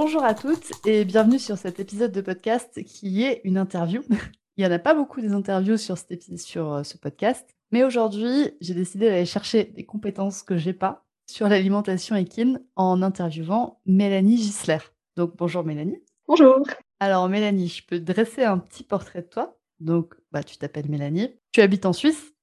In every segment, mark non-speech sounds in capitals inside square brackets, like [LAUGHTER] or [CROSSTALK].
Bonjour à toutes et bienvenue sur cet épisode de podcast qui est une interview. [LAUGHS] Il n'y en a pas beaucoup des interviews sur, sur euh, ce podcast, mais aujourd'hui, j'ai décidé d'aller chercher des compétences que j'ai pas sur l'alimentation équine en interviewant Mélanie Gisler. Donc bonjour Mélanie. Bonjour. Alors Mélanie, je peux dresser un petit portrait de toi. Donc bah, tu t'appelles Mélanie, tu habites en Suisse.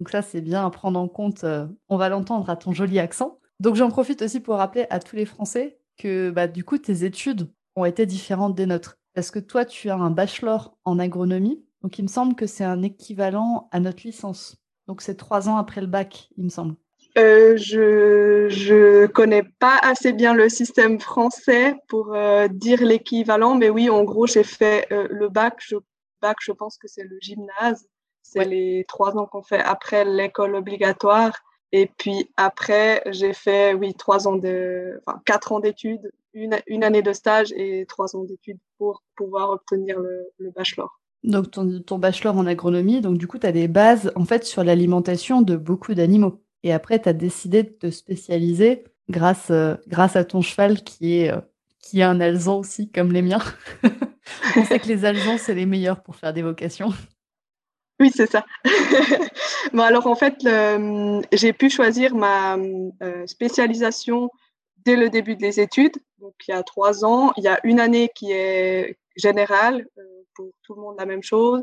Donc ça c'est bien à prendre en compte, euh, on va l'entendre à ton joli accent. Donc j'en profite aussi pour rappeler à tous les Français que bah, du coup, tes études ont été différentes des nôtres. Parce que toi, tu as un bachelor en agronomie, donc il me semble que c'est un équivalent à notre licence. Donc c'est trois ans après le bac, il me semble. Euh, je je connais pas assez bien le système français pour euh, dire l'équivalent, mais oui, en gros, j'ai fait euh, le bac. Je, bac, je pense que c'est le gymnase. C'est les trois ans qu'on fait après l'école obligatoire. Et puis après, j'ai fait, oui, trois ans de, enfin, quatre ans d'études, une, une, année de stage et trois ans d'études pour pouvoir obtenir le, le bachelor. Donc ton, ton, bachelor en agronomie, donc du coup, tu as des bases en fait sur l'alimentation de beaucoup d'animaux. Et après, tu as décidé de te spécialiser grâce, euh, grâce à ton cheval qui est, euh, qui est un alezan aussi, comme les miens. [LAUGHS] On sait que les alezans, c'est les meilleurs pour faire des vocations. Oui, c'est ça. [LAUGHS] bon, alors en fait, j'ai pu choisir ma euh, spécialisation dès le début des études, donc il y a trois ans. Il y a une année qui est générale, euh, pour tout le monde la même chose,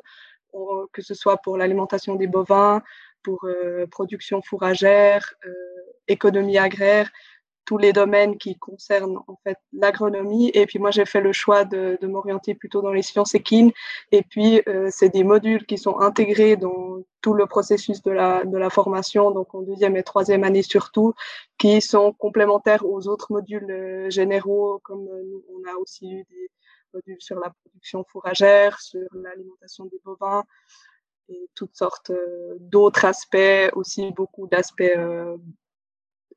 que ce soit pour l'alimentation des bovins, pour euh, production fourragère, économie agraire tous les domaines qui concernent en fait l'agronomie. Et puis moi, j'ai fait le choix de, de m'orienter plutôt dans les sciences équines. Et puis, euh, c'est des modules qui sont intégrés dans tout le processus de la, de la formation, donc en deuxième et troisième année surtout, qui sont complémentaires aux autres modules euh, généraux, comme euh, on a aussi eu des modules sur la production fourragère, sur l'alimentation des bovins et toutes sortes d'autres aspects, aussi beaucoup d'aspects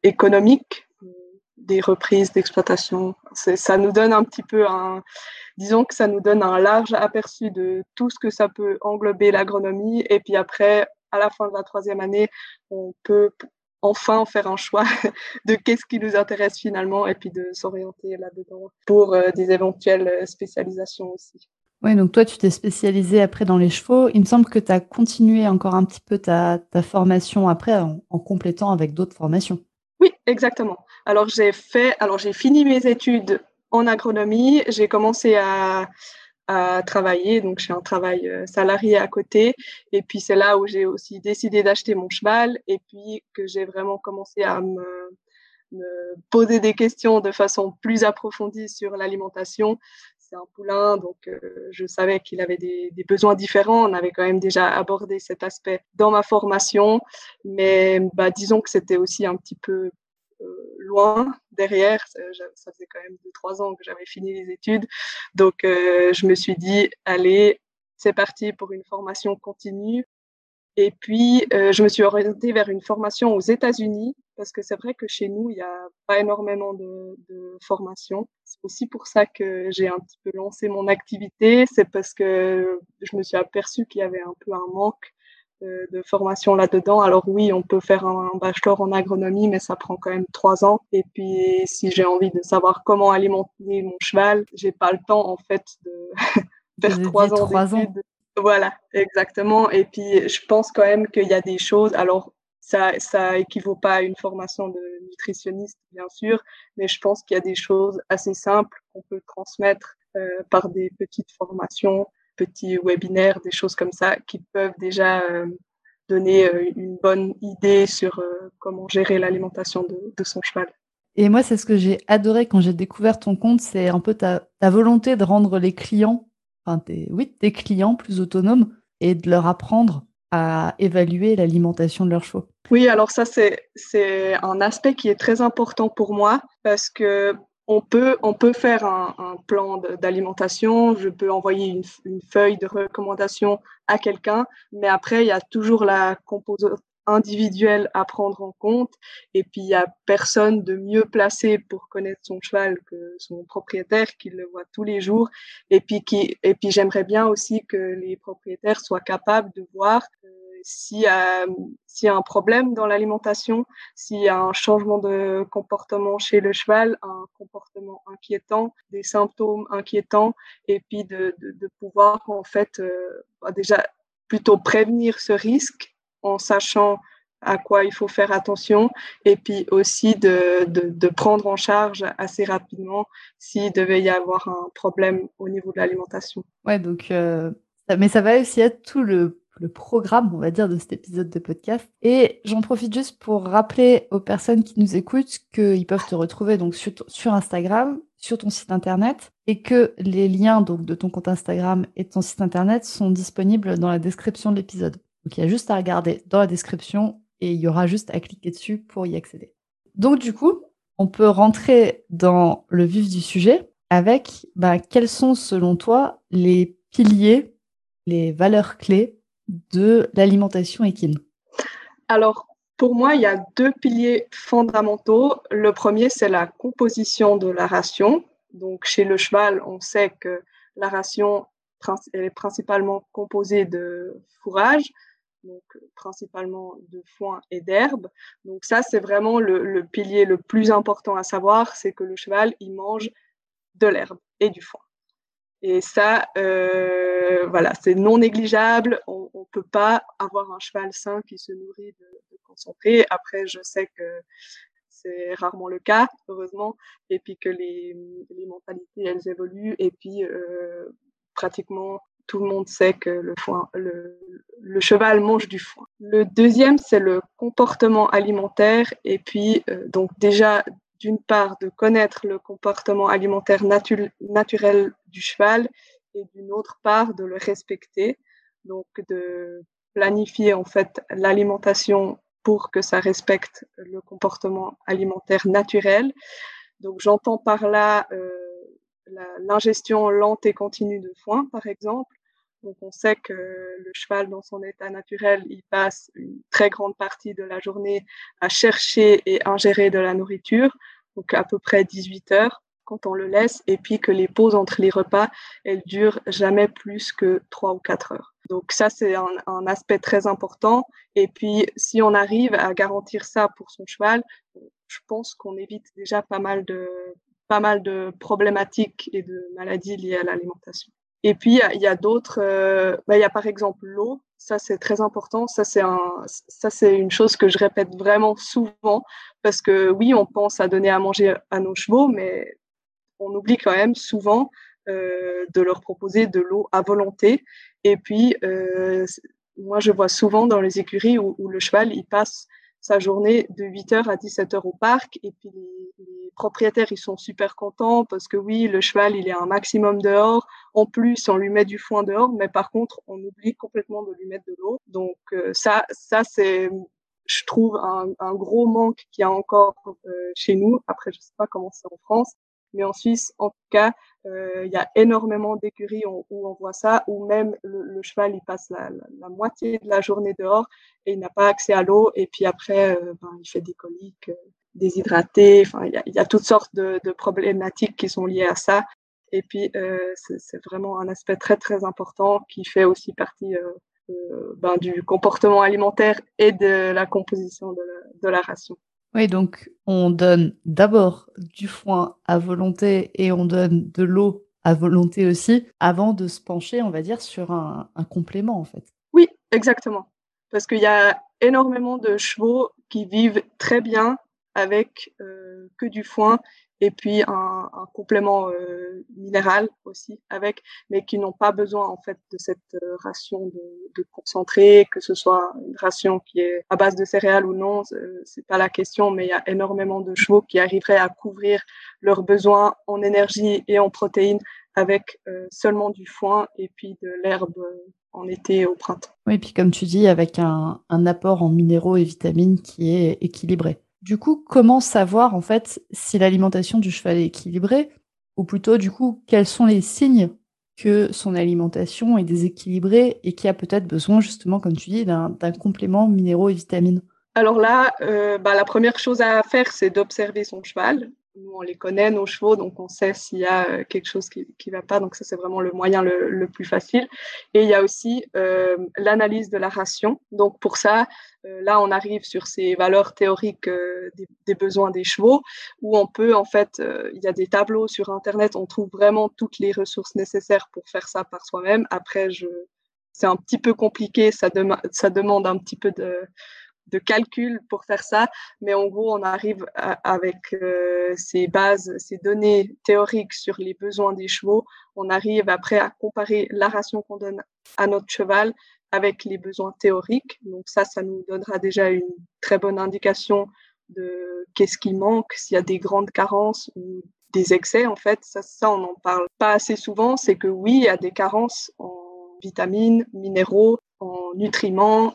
économiques des reprises d'exploitation. Ça nous donne un petit peu un, disons que ça nous donne un large aperçu de tout ce que ça peut englober l'agronomie. Et puis après, à la fin de la troisième année, on peut enfin faire un choix [LAUGHS] de qu'est-ce qui nous intéresse finalement et puis de s'orienter là-dedans pour euh, des éventuelles spécialisations aussi. Oui, donc toi, tu t'es spécialisé après dans les chevaux. Il me semble que tu as continué encore un petit peu ta, formation après en complétant avec d'autres formations. Oui, exactement. Alors j'ai fait, alors j'ai fini mes études en agronomie. J'ai commencé à, à travailler, donc j'ai un travail euh, salarié à côté. Et puis c'est là où j'ai aussi décidé d'acheter mon cheval et puis que j'ai vraiment commencé à me, poser des questions de façon plus approfondie sur l'alimentation. C'est un poulain, donc euh, je savais qu'il avait des, des, besoins différents. On avait quand même déjà abordé cet aspect dans ma formation, mais bah, disons que c'était aussi un petit peu loin derrière. Ça, faisait quand même deux, trois ans que j'avais fini les études. Donc, euh, je me suis dit, allez, c'est parti pour une formation continue. Et puis, euh, je me suis orientée vers une formation aux États-Unis parce que c'est vrai que chez nous, il n'y a pas énormément de, de formation. C'est aussi pour ça que j'ai un petit peu lancé mon activité. C'est parce que je me suis aperçue qu'il y avait un peu un manque de, formation là-dedans. Alors oui, on peut faire un, bachelor en agronomie, mais ça prend quand même trois ans. Et puis, si j'ai envie de savoir comment alimenter mon cheval, j'ai pas le temps en fait de [LAUGHS] faire trois ans d'études. Voilà, exactement. Et puis, je pense quand même qu'il y a des choses. Alors, ça, ça équivaut pas à une formation de nutritionniste, bien sûr, mais je pense qu'il y a des choses assez simples qu'on peut transmettre euh, par des petites formations petits webinaires, des choses comme ça, qui peuvent déjà euh, donner euh, une bonne idée sur euh, comment gérer l'alimentation de, son cheval. Et moi, c'est ce que j'ai adoré quand j'ai découvert ton compte, c'est un peu ta, volonté de rendre les clients, enfin, tes, oui, tes clients plus autonomes et de leur apprendre à évaluer l'alimentation de leurs chevaux. Oui, alors ça, c'est un aspect qui est très important pour moi parce que on peut, on peut faire un, plan d'alimentation, je peux envoyer une, feuille de recommandation à quelqu'un, mais après, il y a toujours la composante individuelle à prendre en compte. Et puis, il n'y a personne de mieux placé pour connaître son cheval que son propriétaire qui le voit tous les jours. Et puis, puis j'aimerais bien aussi que les propriétaires soient capables de voir euh, s'il y, a, y a un problème dans l'alimentation, s'il y a un changement de comportement chez le cheval, un comportement inquiétant, des symptômes inquiétants, et puis de, de, de pouvoir en fait euh, bah, déjà plutôt prévenir ce risque en sachant à quoi il faut faire attention et puis aussi de, de, prendre en charge assez rapidement s'il devait y avoir un problème au niveau de l'alimentation. Ouais, donc, euh, mais ça va aussi être tout le, le, programme, on va dire, de cet épisode de podcast. Et j'en profite juste pour rappeler aux personnes qui nous écoutent qu'ils peuvent te retrouver donc sur, Instagram, sur ton site internet et que les liens donc de ton compte Instagram et de ton site internet sont disponibles dans la description de l'épisode. Donc il y a juste à regarder dans la description et il y aura juste à cliquer dessus pour y accéder. Donc du coup, on peut rentrer dans le vif du sujet avec bah, quels sont selon toi les piliers, les valeurs clés de l'alimentation équine Alors pour moi, il y a deux piliers fondamentaux. Le premier, c'est la composition de la ration. Donc chez le cheval, on sait que la ration est principalement composée de fourrage, donc principalement de foin et d'herbe. Donc ça, c'est vraiment le, pilier le plus important à savoir, c'est que le cheval, il mange de l'herbe et du foin. Et ça, euh, voilà, c'est non négligeable. On ne peut pas avoir un cheval sain qui se nourrit de, de concentré. Après, je sais que c'est rarement le cas, heureusement, et puis que les, les mentalités, elles évoluent, et puis euh, pratiquement tout le monde sait que le, foin, le, cheval mange du foin. Le deuxième, c'est le comportement alimentaire. Et puis, euh, donc déjà, d'une part, de connaître le comportement alimentaire naturel du cheval et d'une autre part, de le respecter. Donc, de planifier en fait l'alimentation pour que ça respecte le comportement alimentaire naturel. Donc, j'entends par là euh, l'ingestion lente et continue de foin, par exemple. Donc on sait que le cheval, dans son état naturel, il passe une très grande partie de la journée à chercher et ingérer de la nourriture, donc à peu près 18 heures quand on le laisse, et puis que les pauses entre les repas, elles durent jamais plus que 3 ou 4 heures. Donc ça, c'est un, aspect très important. Et puis, si on arrive à garantir ça pour son cheval, je pense qu'on évite déjà pas mal de, pas mal de problématiques et de maladies liées à l'alimentation. Et puis, il y a, d'autres, euh, bah, il y a par exemple l'eau, ça c'est très important, ça c'est un, ça c'est une chose que je répète vraiment souvent, parce que oui, on pense à donner à manger à nos chevaux, mais on oublie quand même souvent euh, de leur proposer de l'eau à volonté. Et puis, euh, moi je vois souvent dans les écuries où, où le cheval, il passe sa journée de 8h à 17h au parc. Et puis les, propriétaires, ils sont super contents parce que oui, le cheval, il est un maximum dehors. En plus, on lui met du foin dehors, mais par contre, on oublie complètement de lui mettre de l'eau. Donc euh, ça, ça c'est, je trouve, un, un gros manque qu'il y a encore euh, chez nous. Après, je sais pas comment c'est en France. Mais en Suisse, en tout cas, il y a énormément d'écuries où, on voit ça, où même le, cheval, il passe la, moitié de la journée dehors et il n'a pas accès à l'eau. Et puis après, euh, ben, il fait des coliques, euh, déshydraté. Enfin, il y, a, toutes sortes de, problématiques qui sont liées à ça. Et puis, euh, c'est vraiment un aspect très, très important qui fait aussi partie ben, du comportement alimentaire et de la composition de la ration. Oui, donc on donne d'abord du foin à volonté et on donne de l'eau à volonté aussi, avant de se pencher, on va dire, sur un, complément en fait. Oui, exactement. Parce qu'il y a énormément de chevaux qui vivent très bien avec euh, que du foin et puis un, complément euh, minéral aussi avec, mais qui n'ont pas besoin en fait de cette euh, ration de, concentré, que ce soit une ration qui est à base de céréales ou non, c'est pas la question, mais il y a énormément de chevaux qui arriveraient à couvrir leurs besoins en énergie et en protéines avec euh, seulement du foin et puis de l'herbe en été et au printemps. Oui, et puis comme tu dis, avec un apport en minéraux et vitamines qui est équilibré. Du coup, comment savoir en fait si l'alimentation du cheval est équilibrée ou plutôt du coup, quels sont les signes que son alimentation est déséquilibrée et qu'il a peut-être besoin justement, comme tu dis, d'un complément minéraux et vitamines? Alors là, euh, bah, la première chose à faire, c'est d'observer son cheval nous, on les connaît, nos chevaux, donc on sait s'il y a euh, quelque chose qui ne va pas. Donc ça, c'est vraiment le moyen le, plus facile. Et il y a aussi euh, l'analyse de la ration. Donc pour ça, euh, là, on arrive sur ces valeurs théoriques des, besoins des chevaux, où on peut, en fait, il y a des tableaux sur Internet, on trouve vraiment toutes les ressources nécessaires pour faire ça par soi-même. Après, je... c'est un petit peu compliqué, ça, ça demande un petit peu de de calcul pour faire ça, mais en gros, on arrive avec euh, ces bases, ces données théoriques sur les besoins des chevaux, on arrive après à comparer la ration qu'on donne à notre cheval avec les besoins théoriques. Donc ça, ça nous donnera déjà une très bonne indication de qu'est-ce qui manque, s'il y a des grandes carences ou des excès. En fait, ça, ça on n'en parle pas assez souvent. C'est que oui, il y a des carences en vitamines, minéraux, en nutriments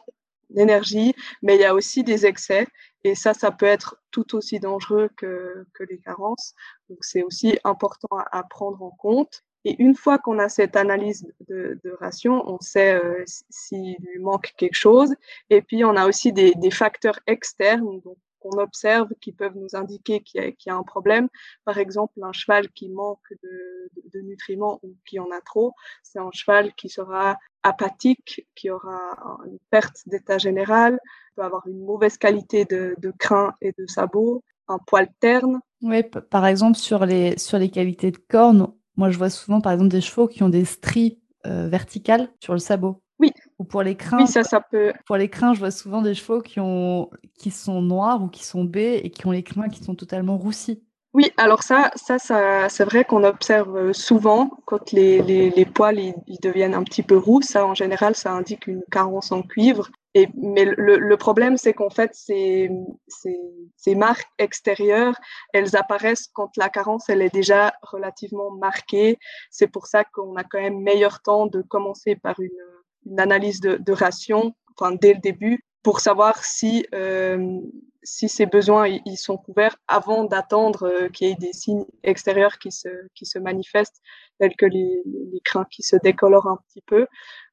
l'énergie, mais il y a aussi des excès. Et ça, ça peut être tout aussi dangereux que, que les carences. Donc, c'est aussi important à, prendre en compte. Et une fois qu'on a cette analyse de, de ration, on sait euh, s'il lui manque quelque chose. Et puis, on a aussi des, des facteurs externes, qu'on observe qui peuvent nous indiquer qu'il y, a un problème. Par exemple, un cheval qui manque de, nutriments ou qui en a trop, c'est un cheval qui sera apathique, qui aura une perte d'état général, peut avoir une mauvaise qualité de, de crin et de sabot, un poil terne. Oui, par exemple, sur les, sur les qualités de cornes, moi je vois souvent par exemple des chevaux qui ont des stries euh, verticales sur le sabot. Oui. Ou pour les crins. Oui, ça, ça peut. Pour les crins, je vois souvent des chevaux qui, ont, qui sont noirs ou qui sont baies et qui ont les crins qui sont totalement roussis. Oui, alors ça, ça, c'est vrai qu'on observe souvent quand les, les, poils ils, deviennent un petit peu roux. Ça, en général, ça indique une carence en cuivre. Et, mais le, problème, c'est qu'en fait, ces, ces, ces, marques extérieures, elles apparaissent quand la carence, elle est déjà relativement marquée. C'est pour ça qu'on a quand même meilleur temps de commencer par une une analyse de, de, ration enfin, dès le début pour savoir si, euh, si ces besoins ils sont couverts avant d'attendre euh, qu'il y ait des signes extérieurs qui se, qui se manifestent, tels que les, les crins qui se décolorent un petit peu.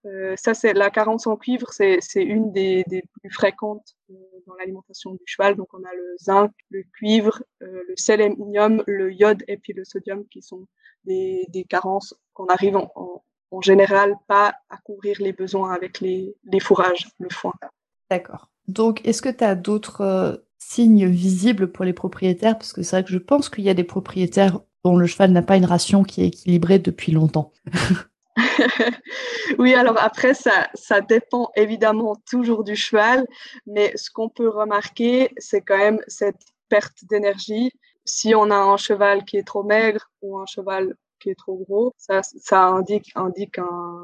Euh, ça, c'est la carence en cuivre, c'est une des, des, plus fréquentes dans l'alimentation du cheval. Donc, on a le zinc, le cuivre, euh, le sélénium, le iode et puis le sodium qui sont des, des carences qu'on arrive en, en, en général pas à couvrir les besoins avec les, fourrages, le foin. D'accord. Donc, est-ce que tu as d'autres euh, signes visibles pour les propriétaires? Parce que c'est vrai que je pense qu'il y a des propriétaires dont le cheval n'a pas une ration qui est équilibrée depuis longtemps. [LAUGHS] oui, alors après, ça, ça dépend évidemment toujours du cheval, mais ce qu'on peut remarquer, c'est quand même cette perte d'énergie. Si on a un cheval qui est trop maigre ou un cheval est trop gros. Ça, ça indique, indique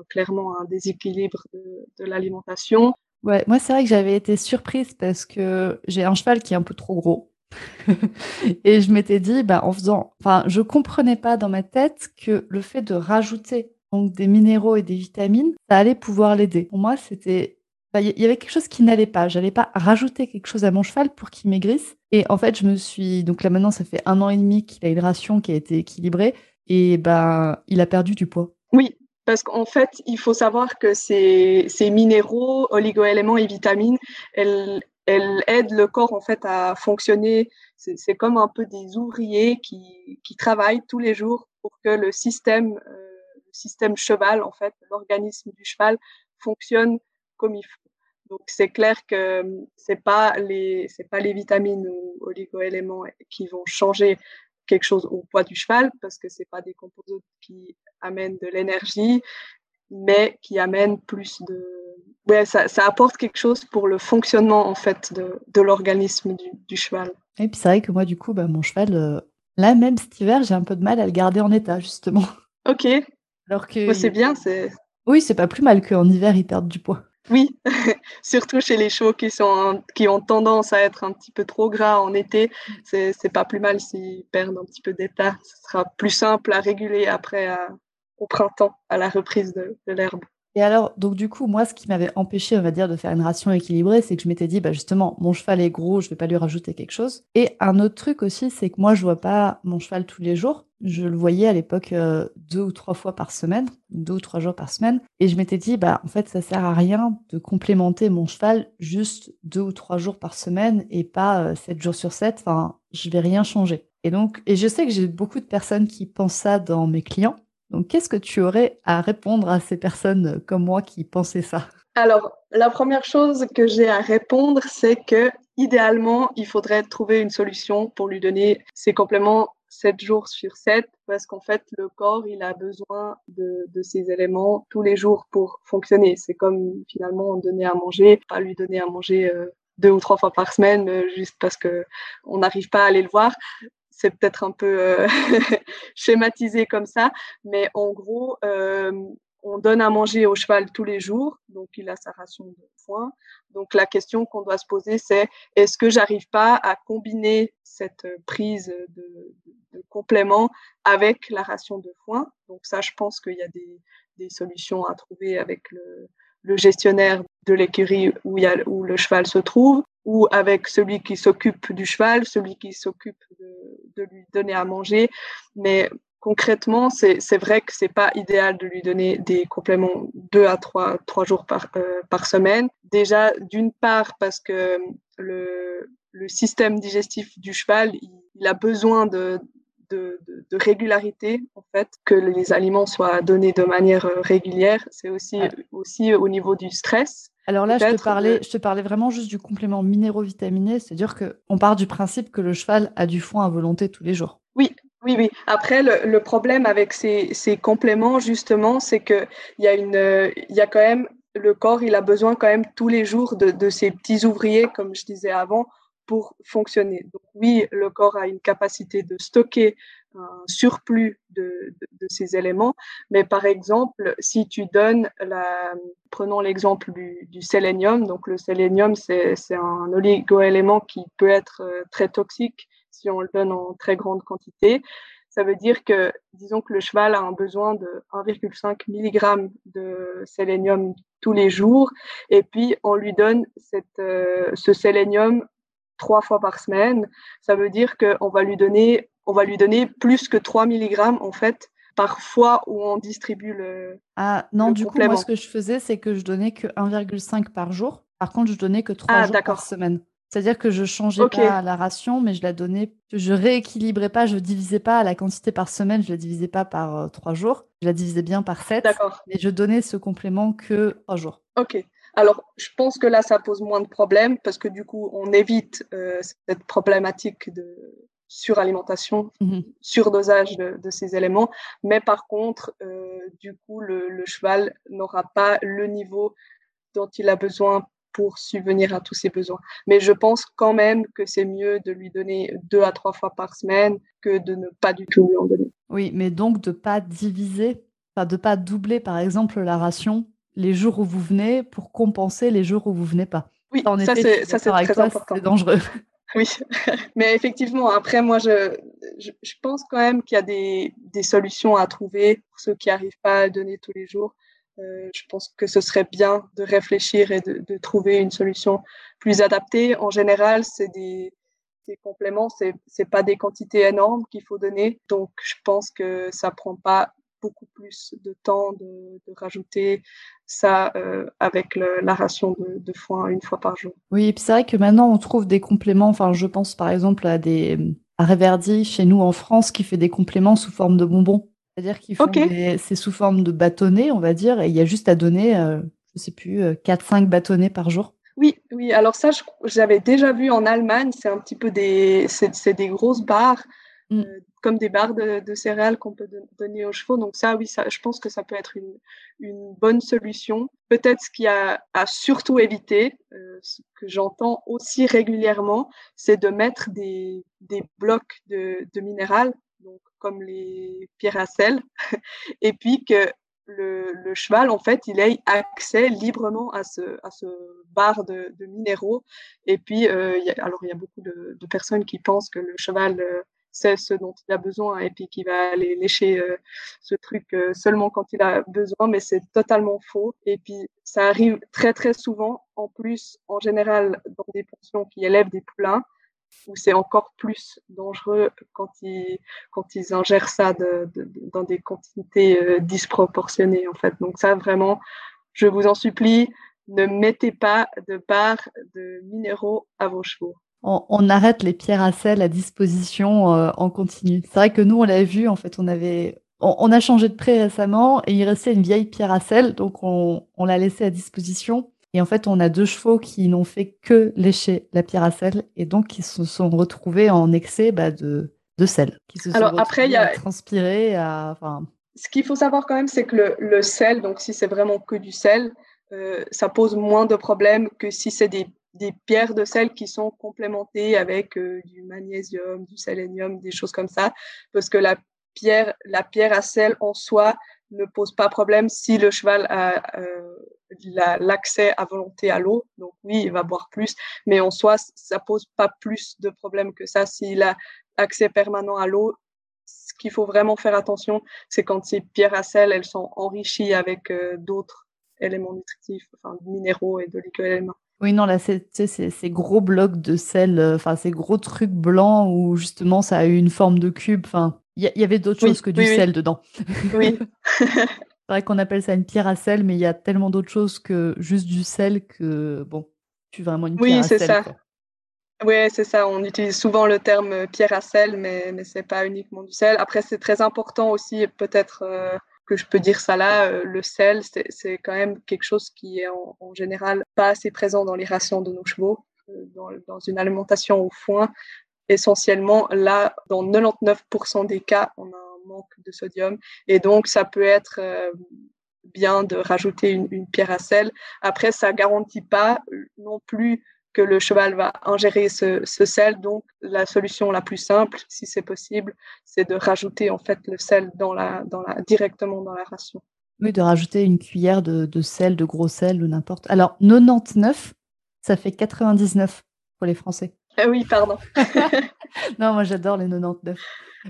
clairement un déséquilibre de, l'alimentation. Ouais, moi c'est vrai que j'avais été surprise parce que j'ai un cheval qui est un peu trop gros. [LAUGHS] et je m'étais dit, bah, en faisant, enfin, je comprenais pas dans ma tête que le fait de rajouter donc des minéraux et des vitamines, ça allait pouvoir l'aider. Pour moi, c'était, il y avait quelque chose qui n'allait pas. J'allais pas rajouter quelque chose à mon cheval pour qu'il maigrisse. Et en fait, je me suis, donc là maintenant, ça fait un an et demi qu'il a une ration qui a été équilibrée et ben, il a perdu du poids. Oui, parce qu'en fait, il faut savoir que ces, ces minéraux, oligoéléments et vitamines, elles, aident le corps en fait à fonctionner. C'est comme un peu des ouvriers qui, travaillent tous les jours pour que le système, euh, système cheval, en fait, l'organisme du cheval fonctionne comme il faut. Donc c'est clair que c'est pas les c'est pas les vitamines ou oligoéléments qui vont changer quelque chose au poids du cheval parce que c'est pas des composants qui amènent de l'énergie, mais qui amènent plus de. Ouais, ça, ça, apporte quelque chose pour le fonctionnement en fait de, de l'organisme du, du, cheval. Et puis c'est vrai que moi du coup, bah, mon cheval, euh, là même cet hiver, j'ai un peu de mal à le garder en état justement. Ok. Alors que. c'est bien, c'est. Oui, c'est pas plus mal qu'en hiver il perde du poids. Oui, [LAUGHS] surtout chez les chevaux qui, sont, qui ont tendance à être un petit peu trop gras en été, c'est pas plus mal s'ils perdent un petit peu d'état. Ce sera plus simple à réguler après au printemps, à la reprise de, l'herbe. Et alors, donc du coup, moi, ce qui m'avait empêché, on va dire, de faire une ration équilibrée, c'est que je m'étais dit, bah justement, mon cheval est gros, je vais pas lui rajouter quelque chose. Et un autre truc aussi, c'est que moi, je vois pas mon cheval tous les jours. Je le voyais à l'époque euh, deux ou trois fois par semaine, deux ou trois jours par semaine. Et je m'étais dit, bah en fait, ça sert à rien de complémenter mon cheval juste deux ou trois jours par semaine et pas euh, sept jours sur sept. Enfin, je vais rien changer. Et donc, et je sais que j'ai beaucoup de personnes qui pensent ça dans mes clients. Donc, qu'est-ce que tu aurais à répondre à ces personnes comme moi qui pensaient ça? Alors, la première chose que j'ai à répondre, c'est que idéalement, il faudrait trouver une solution pour lui donner ses compléments 7 jours sur 7 parce qu'en fait, le corps, il a besoin de, de ces éléments tous les jours pour fonctionner. C'est comme finalement donner à manger, pas lui donner à manger euh, deux ou trois fois par semaine euh, juste parce que on n'arrive pas à aller le voir c'est peut-être un peu euh, [LAUGHS] schématisé comme ça, mais en gros, on donne à manger au cheval tous les jours, donc il a sa ration de foin. Donc la question qu'on doit se poser, c'est est-ce que j'arrive pas à combiner cette prise de, complément avec la ration de foin? Donc ça, je pense qu'il y a des, solutions à trouver avec le, gestionnaire de l'écurie où, où le cheval se trouve ou avec celui qui s'occupe du cheval, celui qui s'occupe de, de, lui donner à manger. Mais concrètement, c'est vrai que c'est pas idéal de lui donner des compléments deux à trois, trois jours par, euh, par semaine. Déjà, d'une part, parce que le, le système digestif du cheval, il, il a besoin de, de, de, de, régularité, en fait, que les aliments soient donnés de manière euh, régulière. C'est aussi, aussi au niveau du stress. Alors là, je te, parlais, je te parlais vraiment juste du complément minéraux-vitaminé, c'est-à-dire qu'on part du principe que le cheval a du foin à volonté tous les jours. Oui, oui, oui. Après, le, le problème avec ces, ces compléments, justement, c'est qu'il y, a une, y a quand même, le corps, il a besoin quand même tous les jours de, de ces petits ouvriers, comme je disais avant, pour fonctionner. Donc oui, le corps a une capacité de stocker un surplus de, de, de, ces éléments, mais par exemple, si tu donnes, la, prenons l'exemple du, du, sélénium, donc le sélénium, c'est un oligoélément qui peut être euh, très toxique si on le donne en très grande quantité. Ça veut dire que, disons que le cheval a un besoin de 1,5 mg de sélénium tous les jours, et puis on lui donne cette, euh, ce sélénium trois fois par semaine, ça veut dire qu'on va lui donner, on va lui donner plus que 3 mg en fait par fois où on distribue le. Ah non, du coup, moi ce que je faisais, c'est que je donnais que 1,5 par jour. Par contre, je donnais que 3 ah, jours par semaine. C'est-à-dire que je changeais okay. pas la ration, mais je la donnais, je rééquilibrais pas, je divisais pas la quantité par semaine, je la divisais pas par euh, 3 jours, je la divisais bien par 7. D'accord. Mais je donnais ce complément que 3 jours. Ok. Alors, je pense que là, ça pose moins de problèmes parce que du coup, on évite euh, cette problématique de suralimentation, -hmm. surdosage de, de, ces éléments. Mais par contre, euh, du coup, le, le cheval n'aura pas le niveau dont il a besoin pour subvenir à tous ses besoins. Mais je pense quand même que c'est mieux de lui donner deux à trois fois par semaine que de ne pas du tout lui en donner. Oui, mais donc de pas diviser, de pas doubler par exemple la ration les jours où vous venez pour compenser les jours où vous venez pas. Oui, en ça c'est ça c'est très toi, important. C'est dangereux. [LAUGHS] Oui, [LAUGHS] mais effectivement, après moi je, je, je pense quand même qu'il y a des, des solutions à trouver pour ceux qui n'arrivent pas à donner tous les jours. Euh, je pense que ce serait bien de réfléchir et de, trouver une solution plus adaptée. En général, c'est des, compléments, c'est c'est pas des quantités énormes qu'il faut donner, donc je pense que ça prend pas beaucoup plus de temps de, rajouter ça euh, avec la ration de, foin une fois par jour. Oui, et puis c'est vrai que maintenant on trouve des compléments. Enfin, je pense par exemple à des à Reverdy chez nous en France qui fait des compléments sous forme de bonbons. C'est-à-dire qu'ils font okay. c'est sous forme de bâtonnets, on va dire, et il y a juste à donner, euh, je sais plus, 4-5 euh, bâtonnets par jour. Oui, oui. Alors ça, j'avais déjà vu en Allemagne. C'est un petit peu des, c'est des grosses barres mm. euh, comme des barres de, de céréales qu'on peut donner aux chevaux. Donc ça, oui, ça, je pense que ça peut être une, une bonne solution. Peut-être ce qu'il y a à surtout éviter, euh, ce que j'entends aussi régulièrement, c'est de mettre des, des blocs de, de minéral, donc comme les pierres à sel, et puis que le, cheval, en fait, il ait accès librement à ce, bar de, minéraux. Et puis, euh, alors, il y a beaucoup de, personnes qui pensent que le cheval... Euh, sait ce dont il a besoin et puis qui va aller lécher ce truc seulement quand il a besoin, mais c'est totalement faux. Et puis ça arrive très très souvent, en plus, en général, dans des pensions qui élèvent des poulains, où c'est encore plus dangereux quand ils, ingèrent ça dans des quantités disproportionnées, en fait. Donc ça, vraiment, je vous en supplie, ne mettez pas de barres de minéraux à vos chevaux. On, arrête les pierres à sel à disposition euh, en continu. C'est vrai que nous, on l'a vu, en fait, on avait, on, a changé de pré récemment et il restait une vieille pierre à sel, donc on, l'a laissée à disposition. Et en fait, on a deux chevaux qui n'ont fait que lécher la pierre à sel et donc qui se sont retrouvés en excès bah, de, de sel. Qui se Alors après, il y a transpiré. À, enfin... Ce qu'il faut savoir quand même, c'est que le, le, sel, donc si c'est vraiment que du sel, euh, ça pose moins de problèmes que si c'est des, des, pierres de sel qui sont complémentées avec euh, du magnésium, du sélénium, des choses comme ça, parce que la pierre, la pierre à sel en soi ne pose pas problème si le cheval a euh, l'accès à volonté à l'eau. Donc oui, il va boire plus, mais en soi, ça pose pas plus de problèmes que ça. S'il a accès permanent à l'eau, ce qu'il faut vraiment faire attention, c'est quand ces pierres à sel, elles sont enrichies avec d'autres éléments nutritifs, enfin minéraux et de éléments. Oui, non, là, c'est ces gros blocs de sel, euh, enfin, ces gros trucs blancs où justement ça a eu une forme de cube. Enfin, il y, avait d'autres choses que du sel dedans. [LAUGHS] Oui. c'est vrai qu'on appelle ça une pierre à sel, mais il y a tellement d'autres choses que juste du sel que, bon, tu vraiment une pierre à sel. Oui, c'est ça. Oui, c'est ça. On utilise souvent le terme pierre à sel, mais, mais ce n'est pas uniquement du sel. Après, c'est très important aussi, peut-être. Euh, que je peux dire ça là, euh, le sel, c'est quand même quelque chose qui est en, général pas assez présent dans les rations de nos chevaux, euh, dans, une alimentation au foin. Essentiellement, là, dans 99% des cas, on a un manque de sodium. Et donc, ça peut être euh, bien de rajouter une, pierre à sel. Après, ça garantit pas non plus que le cheval va ingérer ce, sel. Donc, la solution la plus simple, si c'est possible, c'est de rajouter en fait le sel dans la, dans la, directement dans la ration. Oui, de rajouter une cuillère de, sel, de gros sel ou n'importe. Alors, 99, ça fait 99 pour les Français. Ah oui, pardon. [LAUGHS] non, moi j'adore les 99.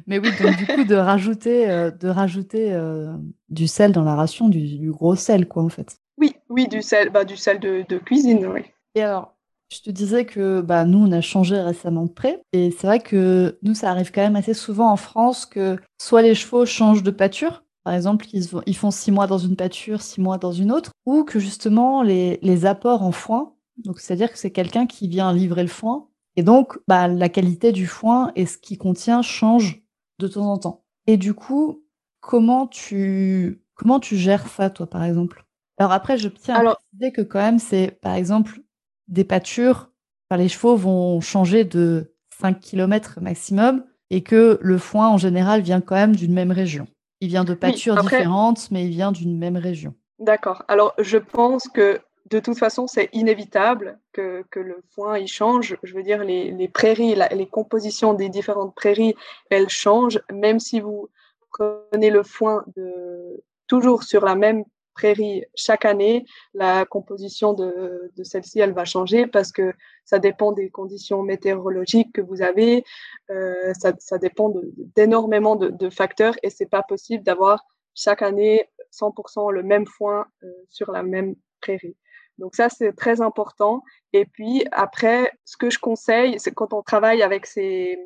Mais oui, donc du coup, de rajouter, euh, de rajouter euh, du sel dans la ration, du, gros sel, quoi, en fait. Oui, oui, du sel, bah, du sel de, de cuisine, oui. Et alors, je te disais que bah, nous, on a changé récemment de prêt. Et c'est vrai que nous, ça arrive quand même assez souvent en France que soit les chevaux changent de pâture, par exemple, ils, font six mois dans une pâture, six mois dans une autre, ou que justement les, apports en foin, donc c'est-à-dire que c'est quelqu'un qui vient livrer le foin, et donc bah, la qualité du foin et ce qu'il contient change de temps en temps. Et du coup, comment tu, comment tu gères ça, toi, par exemple? Alors après, je tiens à préciser que quand même, c'est, par exemple, des pâtures, les chevaux vont changer de 5 km maximum et que le foin, en général, vient quand même d'une même région. Il vient de pâtures différentes, mais il vient d'une même région. D'accord. Alors, je pense que de toute façon, c'est inévitable que, le foin il change. Je veux dire, les, prairies, les compositions des différentes prairies, elles changent, même si vous prenez le foin de, toujours sur la même prairie chaque année, la composition de, celle-ci, elle va changer parce que ça dépend des conditions météorologiques que vous avez, euh, ça, dépend d'énormément de, facteurs et c'est pas possible d'avoir chaque année 100% le même foin euh, sur la même prairie. Donc ça, c'est très important. Et puis après, ce que je conseille, c'est quand on travaille avec ces,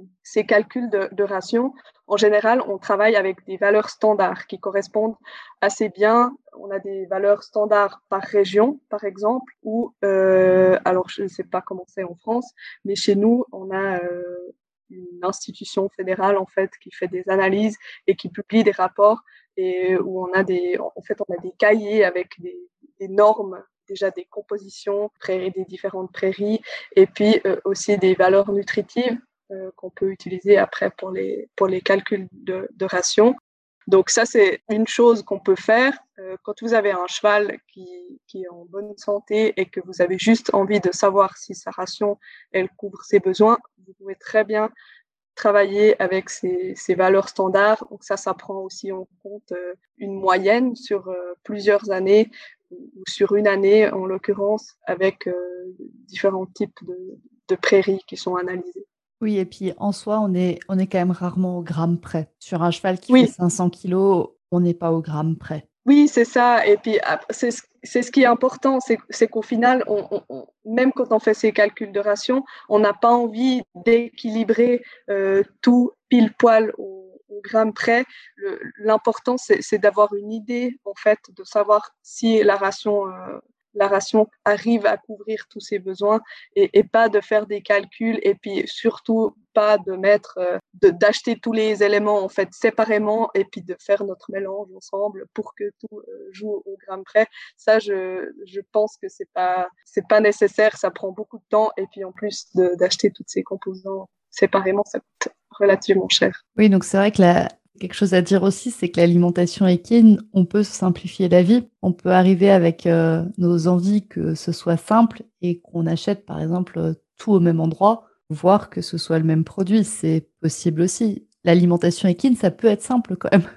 calculs de, de ration, en général, on travaille avec des valeurs standards qui correspondent assez bien. On a des valeurs standards par région, par exemple, ou euh, alors je ne sais pas comment c'est en France, mais chez nous, on a euh, une institution fédérale en fait qui fait des analyses et qui publie des rapports et où on a des, en fait, on a des cahiers avec des, des normes déjà des compositions prairies, des différentes prairies et puis euh, aussi des valeurs nutritives euh, qu'on peut utiliser après pour les, pour les calculs de, de ration. Donc ça, c'est une chose qu'on peut faire euh, quand vous avez un cheval qui, qui, est en bonne santé et que vous avez juste envie de savoir si sa ration, elle couvre ses besoins. Vous pouvez très bien travailler avec ces, ces valeurs standards. Donc ça, ça prend aussi en compte une moyenne sur plusieurs années ou sur une année en l'occurrence, avec euh, différents types de, prairies qui sont analysées. Oui, et puis en soi, on est, on est quand même rarement au gramme près. Sur un cheval qui fait 500 kilos, on n'est pas au gramme près. Oui, c'est ça. Et puis, c'est ce qui est important, c'est qu'au final, même quand on fait ces calculs de ration, on n'a pas envie d'équilibrer euh, tout pile poil au gramme près. L'important, c'est d'avoir une idée, en fait, de savoir si la ration euh, la ration arrive à couvrir tous ses besoins et, pas de faire des calculs et puis surtout pas de mettre, euh, d'acheter tous les éléments en fait séparément et puis de faire notre mélange ensemble pour que tout euh, joue au gramme près. Ça, je, je pense que c'est pas c'est pas nécessaire, ça prend beaucoup de temps et puis en plus d'acheter tous ces composants séparément, ça coûte relativement cher. Oui, donc c'est vrai que la, Quelque chose à dire aussi, c'est que l'alimentation équine, on peut simplifier la vie. On peut arriver avec euh, nos envies que ce soit simple et qu'on achète par exemple tout au même endroit, voire que ce soit le même produit. C'est possible aussi. L'alimentation équine, ça peut être simple quand même.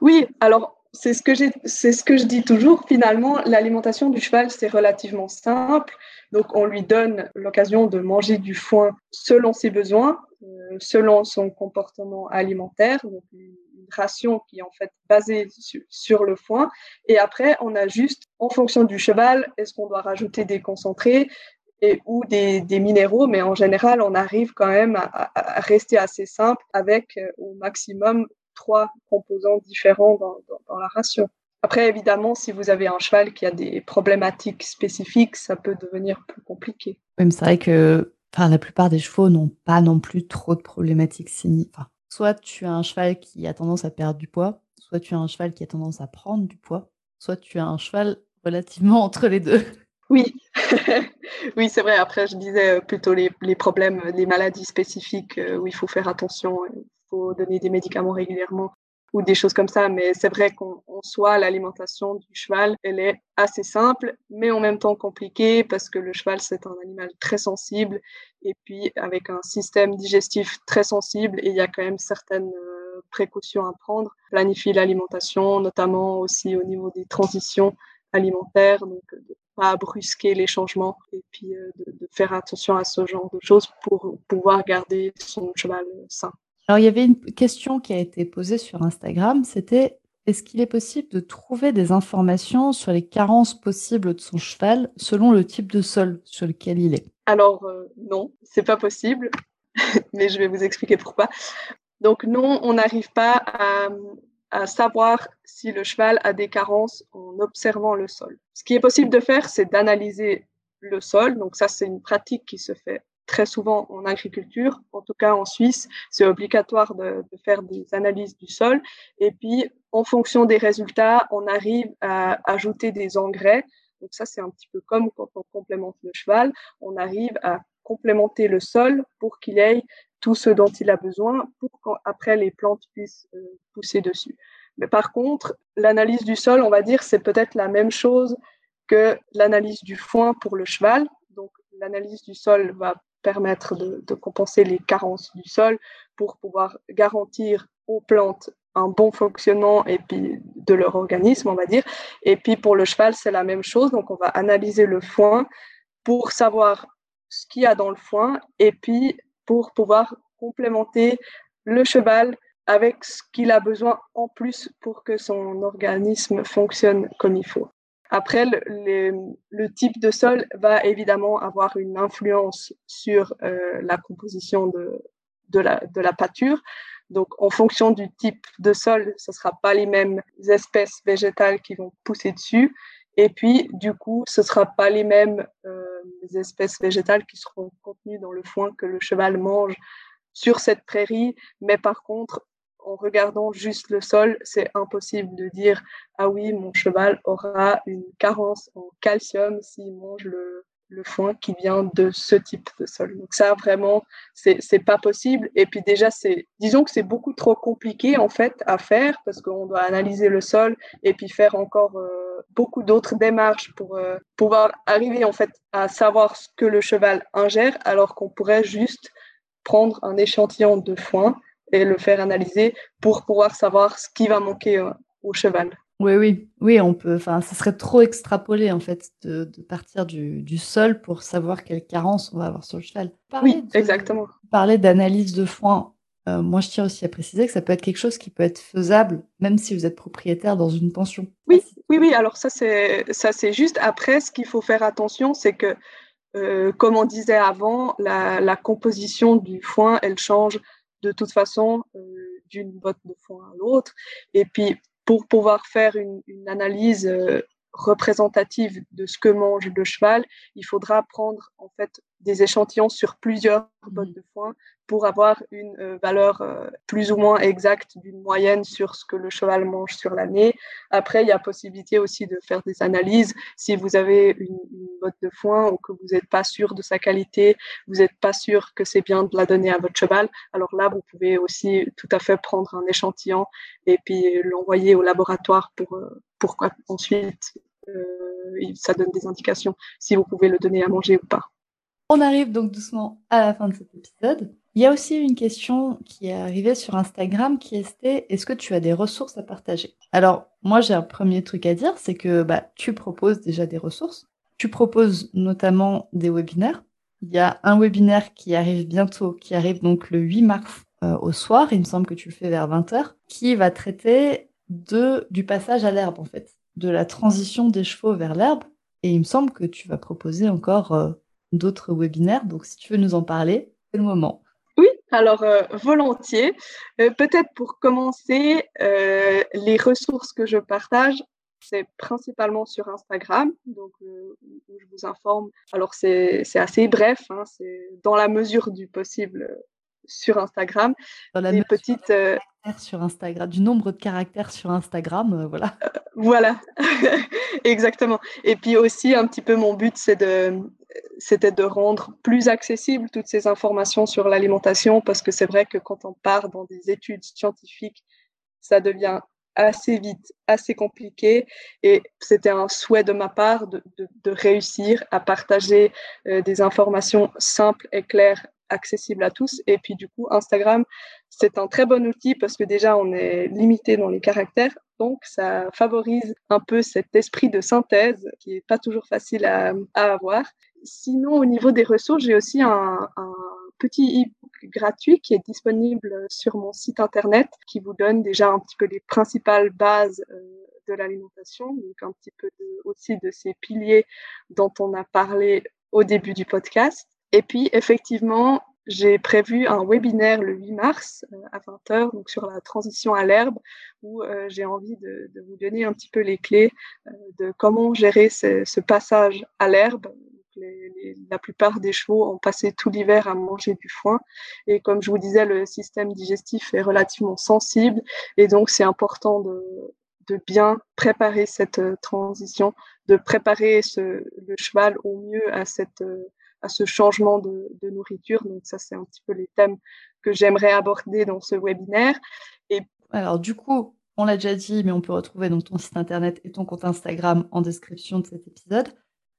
Oui, alors c'est ce ce que je dis toujours. Finalement, l'alimentation du cheval, c'est relativement simple. Donc, on lui donne l'occasion de manger du foin selon ses besoins euh, selon son comportement alimentaire, donc une, ration qui est en fait basée sur le foin. Et après, on a juste, en fonction du cheval, est-ce qu'on doit rajouter des concentrés ou des, minéraux, mais en général, on arrive quand même à, rester assez simple avec euh, au maximum trois composants différents dans, la ration. Après, évidemment, si vous avez un cheval qui a des problématiques spécifiques, ça peut devenir plus compliqué. Oui, c'est vrai que enfin, la plupart des chevaux n'ont pas non plus trop de problématiques soit tu as un cheval qui a tendance à perdre du poids, soit tu as un cheval qui a tendance à prendre du poids, soit tu as un cheval relativement entre les deux. Oui, [LAUGHS] oui, c'est vrai. Après, je disais euh, plutôt les, les, problèmes, les maladies spécifiques euh, où il faut faire attention, il faut donner des médicaments régulièrement ou des choses comme ça. Mais c'est vrai qu'en soi, l'alimentation du cheval, elle est assez simple, mais en même temps compliquée parce que le cheval, c'est un animal très sensible et puis avec un système digestif très sensible et il y a quand même certaines euh, précautions à prendre. Planifier l'alimentation, notamment aussi au niveau des transitions alimentaires, donc pas brusquer les changements et puis euh, de faire attention à ce genre de choses pour pouvoir garder son cheval sain. Alors, il y avait une question qui a été posée sur Instagram, c'était est-ce qu'il est possible de trouver des informations sur les carences possibles de son cheval selon le type de sol sur lequel il est? Alors euh, non, c'est pas possible, [LAUGHS] mais je vais vous expliquer pourquoi. Donc non, on n'arrive pas à, savoir si le cheval a des carences en observant le sol. Ce qui est possible de faire, c'est d'analyser le sol. Donc ça, c'est une pratique qui se fait très souvent en agriculture, en tout cas en Suisse, c'est obligatoire de, faire des analyses du sol. Et puis, en fonction des résultats, on arrive à ajouter des engrais. Donc ça, c'est un petit peu comme quand on complémente le cheval. On arrive à complémenter le sol pour qu'il ait tout ce dont il a besoin pour qu'après les plantes puissent euh, pousser dessus. Mais par contre, l'analyse du sol, on va dire, c'est peut-être la même chose que l'analyse du foin pour le cheval. Donc, l'analyse du sol va permettre de, compenser les carences du sol pour pouvoir garantir aux plantes un bon fonctionnement et puis de leur organisme, on va dire. Et puis pour le cheval, c'est la même chose. Donc on va analyser le foin pour savoir ce qu'il y a dans le foin et puis pour pouvoir complémenter le cheval avec ce qu'il a besoin en plus pour que son organisme fonctionne comme il faut. Après, le, type de sol va évidemment avoir une influence sur euh, la composition de, la pâture. Donc, en fonction du type de sol, ce ne sera pas les mêmes espèces végétales qui vont pousser dessus. Et puis, du coup, ce ne sera pas les mêmes euh, espèces végétales qui seront contenues dans le foin que le cheval mange sur cette prairie. Mais par contre, en regardant juste le sol, c'est impossible de dire ah oui, mon cheval aura une carence en calcium s'il mange le, foin qui vient de ce type de sol. Donc ça vraiment c'est pas possible et puis déjà c'est disons que c'est beaucoup trop compliqué en fait à faire parce qu'on doit analyser le sol et puis faire encore euh, beaucoup d'autres démarches pour euh, pouvoir arriver en fait à savoir ce que le cheval ingère alors qu'on pourrait juste prendre un échantillon de foin et le faire analyser pour pouvoir savoir ce qui va manquer euh, au cheval. Oui, oui, oui, on peut. Enfin, ce serait trop extrapolé en fait de, partir du, sol pour savoir quelle carence on va avoir sur le cheval. oui, exactement. Parler d'analyse de foin. Euh, moi, je tiens aussi à préciser que ça peut être quelque chose qui peut être faisable, même si vous êtes propriétaire dans une pension. Oui, oui, oui. Alors ça, c'est ça, c'est juste. Après, ce qu'il faut faire attention, c'est que, euh, comme on disait avant, la, composition du foin, elle change de toute façon euh, d'une botte de foin à l'autre. Et puis, pour pouvoir faire une, une analyse euh, représentative de ce que mange le cheval, il faudra prendre en fait des échantillons sur plusieurs bottes de foin pour avoir une euh, valeur euh, plus ou moins exacte d'une moyenne sur ce que le cheval mange sur l'année. Après, il y a possibilité aussi de faire des analyses. Si vous avez une, botte de foin ou que vous n'êtes pas sûr de sa qualité, vous n'êtes pas sûr que c'est bien de la donner à votre cheval, alors là, vous pouvez aussi tout à fait prendre un échantillon et puis l'envoyer au laboratoire pour, euh, pourquoi ensuite ça donne des indications si vous pouvez le donner à manger ou pas. On arrive donc doucement à la fin de cet épisode. Il y a aussi une question qui est arrivée sur Instagram qui était est-ce que tu as des ressources à partager? Alors, moi, j'ai un premier truc à dire, c'est que bah, tu proposes déjà des ressources. Tu proposes notamment des webinaires. Il y a un webinaire qui arrive bientôt, qui arrive donc le 8 mars euh, au soir, il me semble que tu le fais vers 20h, qui va traiter de, du passage à l'herbe, en fait, de la transition des chevaux vers l'herbe. Et il me semble que tu vas proposer encore euh, d'autres webinaires. Donc, si tu veux nous en parler, c'est le moment. Oui, alors euh, volontiers. Euh, peut-être pour commencer, euh, les ressources que je partage, c'est principalement sur Instagram, donc où je vous informe. Alors c'est assez bref, hein, c'est dans la mesure du possible sur Instagram. Dans la des petites sur Instagram, du nombre de caractères sur Instagram, voilà. voilà, [LAUGHS] exactement. Et puis aussi un petit peu mon but, c'est de c'était de rendre plus accessible toutes ces informations sur l'alimentation parce que c'est vrai que quand on part dans des études scientifiques, ça devient assez vite, assez compliqué et c'était un souhait de ma part de, réussir à partager euh, des informations simples et claires accessibles à tous. Et puis du coup, Instagram, c'est un très bon outil parce que déjà, on est limité dans les caractères. Donc, ça favorise un peu cet esprit de synthèse qui n'est pas toujours facile à, à avoir. Sinon, au niveau des ressources, j'ai aussi un, petit e-book gratuit qui est disponible sur mon site internet qui vous donne déjà un petit peu les principales bases euh, de l'alimentation, donc un petit peu aussi de ces piliers dont on a parlé au début du podcast. Et puis, effectivement, j'ai prévu un webinaire le 8 mars euh, à 20h, donc sur la transition à l'herbe, où euh, j'ai envie de, vous donner un petit peu les clés de comment gérer ce passage à l'herbe, la plupart des chevaux ont passé tout l'hiver à manger du foin. Et comme je vous disais, le système digestif est relativement sensible. Et donc, c'est important de, bien préparer cette euh, transition, de préparer le cheval au mieux à, cette, euh, à ce changement de, nourriture. Donc, ça, c'est un petit peu les thèmes que j'aimerais aborder dans ce webinaire. Et... Alors, du coup, on l'a déjà dit, mais on peut retrouver donc ton site internet et ton compte Instagram en description de cet épisode.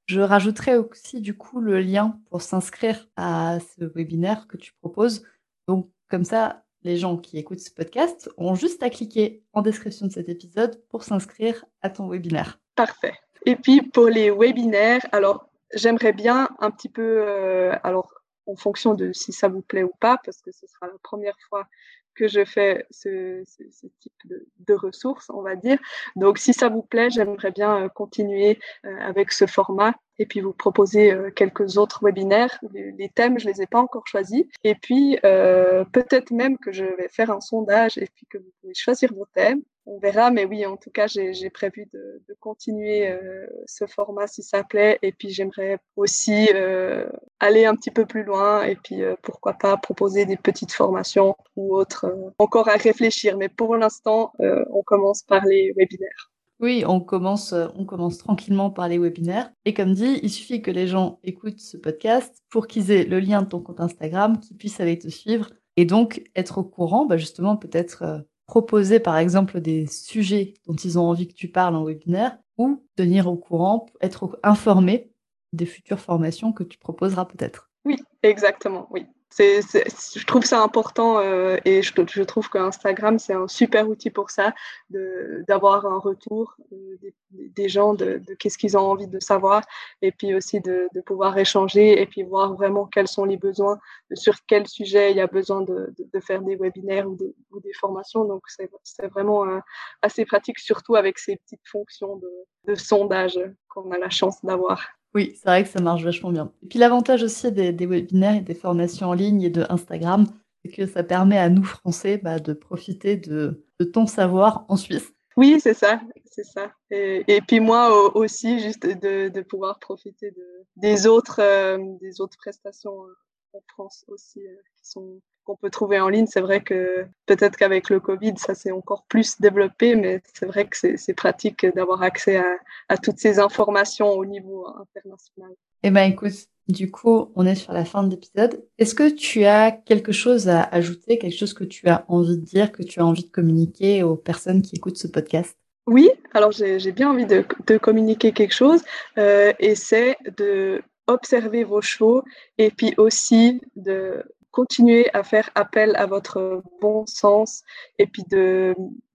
Je rajouterai aussi du coup le lien pour s'inscrire à ce webinaire que tu proposes. Donc comme ça, les gens qui écoutent ce podcast ont juste à cliquer en description de cet épisode pour s'inscrire à ton webinaire. Parfait. Et puis pour les webinaires, alors j'aimerais bien un petit peu, euh, alors en fonction de si ça vous plaît ou pas, parce que ce sera la première fois que je fais ce, type de, ressources, on va dire. Donc, si ça vous plaît, j'aimerais bien euh, continuer euh, avec ce format et puis vous proposer euh, quelques autres webinaires. Les, thèmes, je les ai pas encore choisis. Et puis, peut-être même que je vais faire un sondage et puis que vous pouvez choisir vos thèmes on verra, mais oui, en tout cas, j'ai prévu de, continuer euh, ce format si ça plaît. Et puis, j'aimerais aussi euh, aller un petit peu plus loin et puis, euh, pourquoi pas, proposer des petites formations ou autres, encore à réfléchir. Mais pour l'instant, on commence par les webinaires. Oui, on commence, on commence tranquillement par les webinaires. Et comme dit, il suffit que les gens écoutent ce podcast pour qu'ils aient le lien de ton compte Instagram, qu'ils puissent aller te suivre et donc être au courant, bah, justement, peut-être proposer par exemple des sujets dont ils ont envie que tu parles en webinaire ou tenir au courant, être informé des futures formations que tu proposeras peut-être. Oui, exactement, oui je trouve ça important euh, et je, je trouve qu'Instagram, c'est un super outil pour ça, d'avoir un retour euh, des, gens de, qu'est-ce qu'ils ont envie de savoir et puis aussi de, pouvoir échanger et puis voir vraiment quels sont les besoins, sur quel sujet il y a besoin de, faire des webinaires ou des, formations. Donc, c'est vraiment euh, assez pratique, surtout avec ces petites fonctions de sondage qu'on a la chance d'avoir. Oui, c'est vrai que ça marche vachement bien. Et puis l'avantage aussi des, webinaires et des formations en ligne et de Instagram, c'est que ça permet à nous Français bah, de profiter de, ton savoir en Suisse. Oui, c'est ça, c'est ça. Et, puis moi aussi, juste de, pouvoir profiter des autres, euh, des autres prestations en France aussi euh, qui sont qu'on peut trouver en ligne. C'est vrai que peut-être qu'avec le Covid, ça s'est encore plus développé, mais c'est vrai que c'est pratique d'avoir accès à, toutes ces informations au niveau international. Eh bien, écoute, du coup, on est sur la fin de l'épisode. Est-ce que tu as quelque chose à ajouter, quelque chose que tu as envie de dire, que tu as envie de communiquer aux personnes qui écoutent ce podcast? Oui, alors j'ai bien envie de, communiquer quelque chose, euh, et c'est de observer vos chevaux et puis aussi de continuer à faire appel à votre bon sens et puis de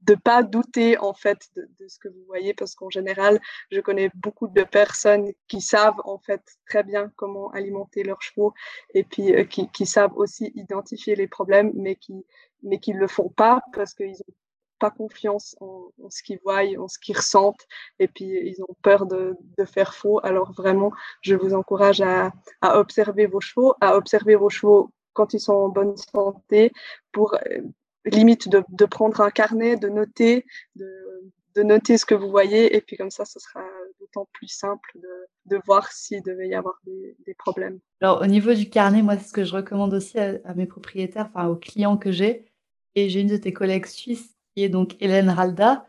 ne pas douter en fait de, ce que vous voyez parce qu'en général, je connais beaucoup de personnes qui savent en fait très bien comment alimenter leurs chevaux et puis euh, qui, savent aussi identifier les problèmes mais qui mais qui le font pas parce qu'ils ont pas confiance en, ce qu'ils voient, en ce qu'ils ressentent, et puis ils ont peur de, de, faire faux. Alors vraiment, je vous encourage à, à observer vos chevaux, à observer vos chevaux quand ils sont en bonne santé, pour euh, limite de, prendre un carnet, de noter, de, noter ce que vous voyez, et puis comme ça, ce sera d'autant plus simple de, voir s'il devait y avoir des, des, problèmes. Alors au niveau du carnet, moi, c'est ce que je recommande aussi à, mes propriétaires, enfin aux clients que j'ai, et j'ai une de tes collègues suisses qui est donc Hélène Ralda,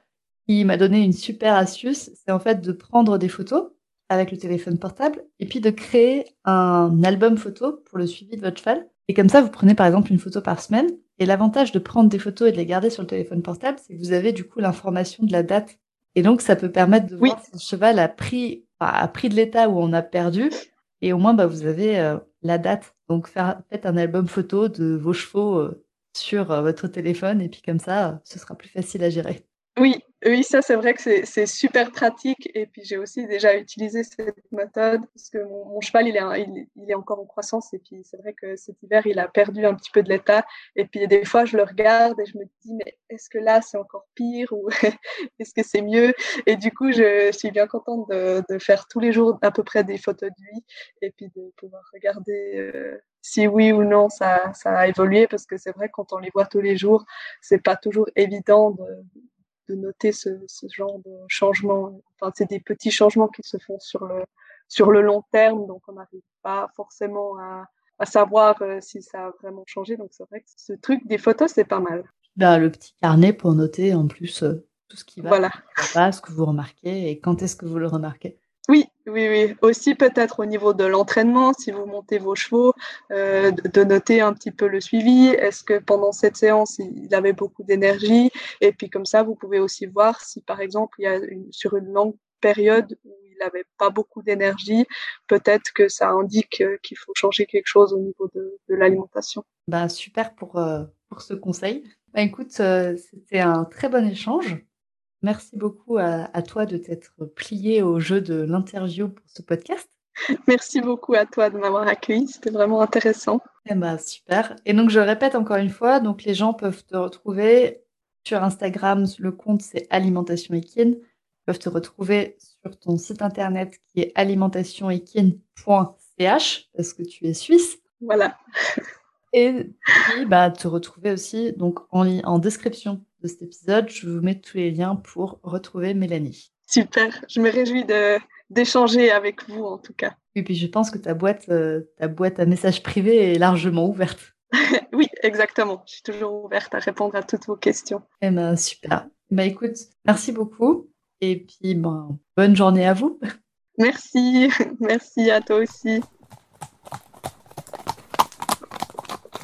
qui m'a donné une super astuce, c'est en fait de prendre des photos avec le téléphone portable et puis de créer un album photo pour le suivi de votre cheval. Et comme ça, vous prenez par exemple une photo par semaine. Et l'avantage de prendre des photos et de les garder sur le téléphone portable, c'est que vous avez du coup l'information de la date. Et donc, ça peut permettre de voir si le cheval a pris, a pris de l'état où on a perdu. Et au moins, bah, vous avez euh, la date. Donc, faites un album photo de vos chevaux euh, sur euh, votre téléphone. Et puis comme ça, ce sera plus facile à gérer. Oui, oui, ça c'est vrai que c'est super pratique. Et puis j'ai aussi déjà utilisé cette méthode parce que mon, cheval il est, il, est, encore en croissance. Et puis c'est vrai que cet hiver il a perdu un petit peu de l'état. Et puis des fois je le regarde et je me dis mais est-ce que là c'est encore pire ou [LAUGHS] est-ce que c'est mieux? Et du coup je, suis bien contente de, de, faire tous les jours à peu près des photos de lui et puis de pouvoir regarder euh, si oui ou non ça, ça a évolué. Parce que c'est vrai quand on les voit tous les jours c'est pas toujours évident de de noter ce, genre de changement. Enfin, c'est des petits changements qui se font sur le, sur le long terme, donc on n'arrive pas forcément à, à savoir euh, si ça a vraiment changé. Donc c'est vrai que ce truc des photos, c'est pas mal. Bah, le petit carnet pour noter en plus euh, tout ce qui va, voilà. pas, ce que vous remarquez et quand est-ce que vous le remarquez. Oui, oui. Aussi peut-être au niveau de l'entraînement, si vous montez vos chevaux, euh, de noter un petit peu le suivi. Est-ce que pendant cette séance, il avait beaucoup d'énergie? Et puis comme ça, vous pouvez aussi voir si par exemple, il y a sur une longue période où il n'avait pas beaucoup d'énergie, peut-être que ça indique euh, qu'il faut changer quelque chose au niveau de, l'alimentation. Bah, super pour, euh, pour ce conseil. Bah, écoute, c'était un très bon échange. Merci beaucoup à, toi de t'être plié au jeu de l'interview pour ce podcast. [LAUGHS] Merci beaucoup à toi de m'avoir accueilli, c'était vraiment intéressant. Eh ben, super. Et donc je répète encore une fois, donc les gens peuvent te retrouver sur Instagram, le compte c'est alimentation Ils peuvent te retrouver sur ton site internet qui est alimentationequine.ch parce que tu es suisse. Voilà. Et puis, bah, te retrouver aussi donc en, en description de cet épisode, je vous mets tous les liens pour retrouver Mélanie. Super, je me réjouis d'échanger avec vous en tout cas. Et puis je pense que ta boîte, euh, ta boîte à messages privés est largement ouverte. [LAUGHS] oui, exactement. Je suis toujours ouverte à répondre à toutes vos questions. Eh ben, super. Bah écoute, merci beaucoup. Et puis ben, bonne journée à vous. Merci, [LAUGHS] merci à toi aussi.